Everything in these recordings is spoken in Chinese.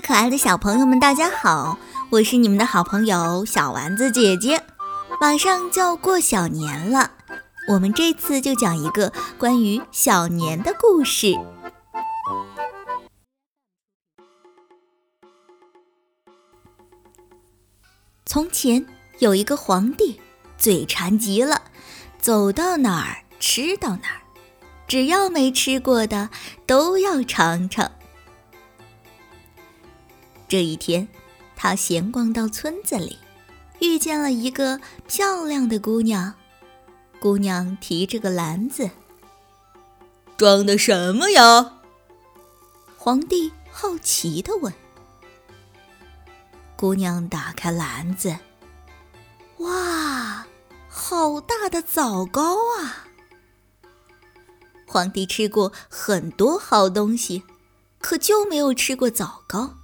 可爱的小朋友们，大家好！我是你们的好朋友小丸子姐姐。马上就要过小年了，我们这次就讲一个关于小年的故事。从前有一个皇帝，嘴馋极了，走到哪儿吃到哪儿，只要没吃过的都要尝尝。这一天，他闲逛到村子里，遇见了一个漂亮的姑娘。姑娘提着个篮子，装的什么呀？皇帝好奇地问。姑娘打开篮子，哇，好大的枣糕啊！皇帝吃过很多好东西，可就没有吃过枣糕。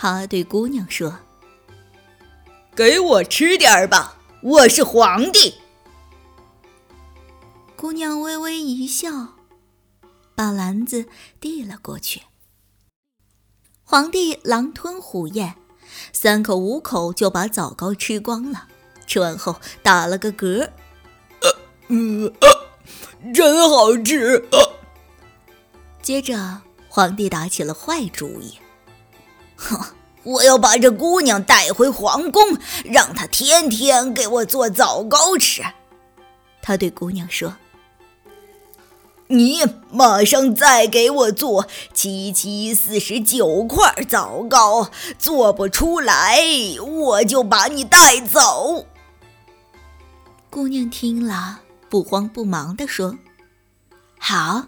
他对姑娘说：“给我吃点儿吧，我是皇帝。”姑娘微微一笑，把篮子递了过去。皇帝狼吞虎咽，三口五口就把枣糕吃光了。吃完后打了个嗝，呃，真好吃。接着，皇帝打起了坏主意。哼！我要把这姑娘带回皇宫，让她天天给我做枣糕吃。他对姑娘说：“你马上再给我做七七四十九块枣糕，做不出来我就把你带走。”姑娘听了，不慌不忙地说：“好。”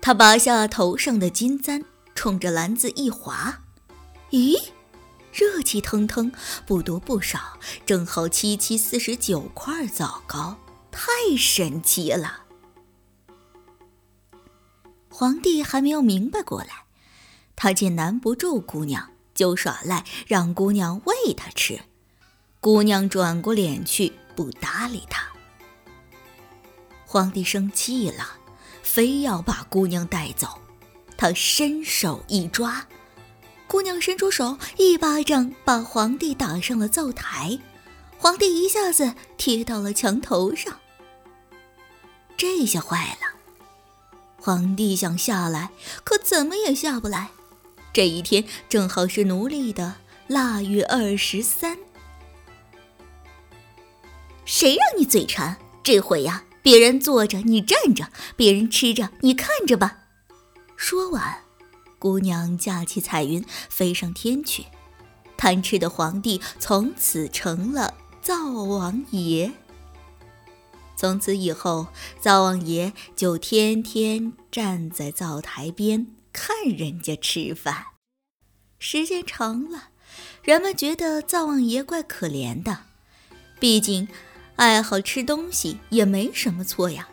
她拔下头上的金簪。冲着篮子一划，咦，热气腾腾，不多不少，正好七七四十九块枣糕，太神奇了！皇帝还没有明白过来，他见难不住姑娘，就耍赖，让姑娘喂他吃。姑娘转过脸去，不搭理他。皇帝生气了，非要把姑娘带走。他伸手一抓，姑娘伸出手，一巴掌把皇帝打上了灶台，皇帝一下子贴到了墙头上。这下坏了，皇帝想下来，可怎么也下不来。这一天正好是农历的腊月二十三。谁让你嘴馋？这回呀，别人坐着你站着，别人吃着你看着吧。说完，姑娘架起彩云飞上天去。贪吃的皇帝从此成了灶王爷。从此以后，灶王爷就天天站在灶台边看人家吃饭。时间长了，人们觉得灶王爷怪可怜的，毕竟爱好吃东西也没什么错呀。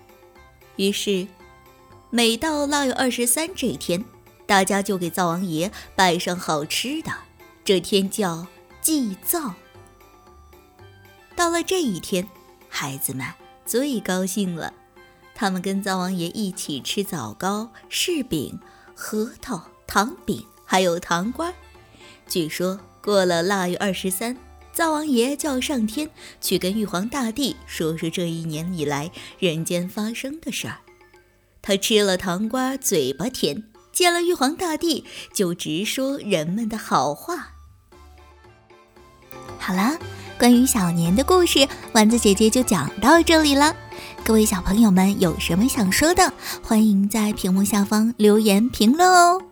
于是。每到腊月二十三这天，大家就给灶王爷摆上好吃的，这天叫祭灶。到了这一天，孩子们最高兴了，他们跟灶王爷一起吃枣糕、柿饼、核桃、糖饼，还有糖瓜。据说过了腊月二十三，灶王爷就要上天去跟玉皇大帝说说这一年以来人间发生的事儿。他吃了糖瓜，嘴巴甜；见了玉皇大帝，就直说人们的好话。好了，关于小年的故事，丸子姐姐就讲到这里了。各位小朋友们有什么想说的，欢迎在屏幕下方留言评论哦。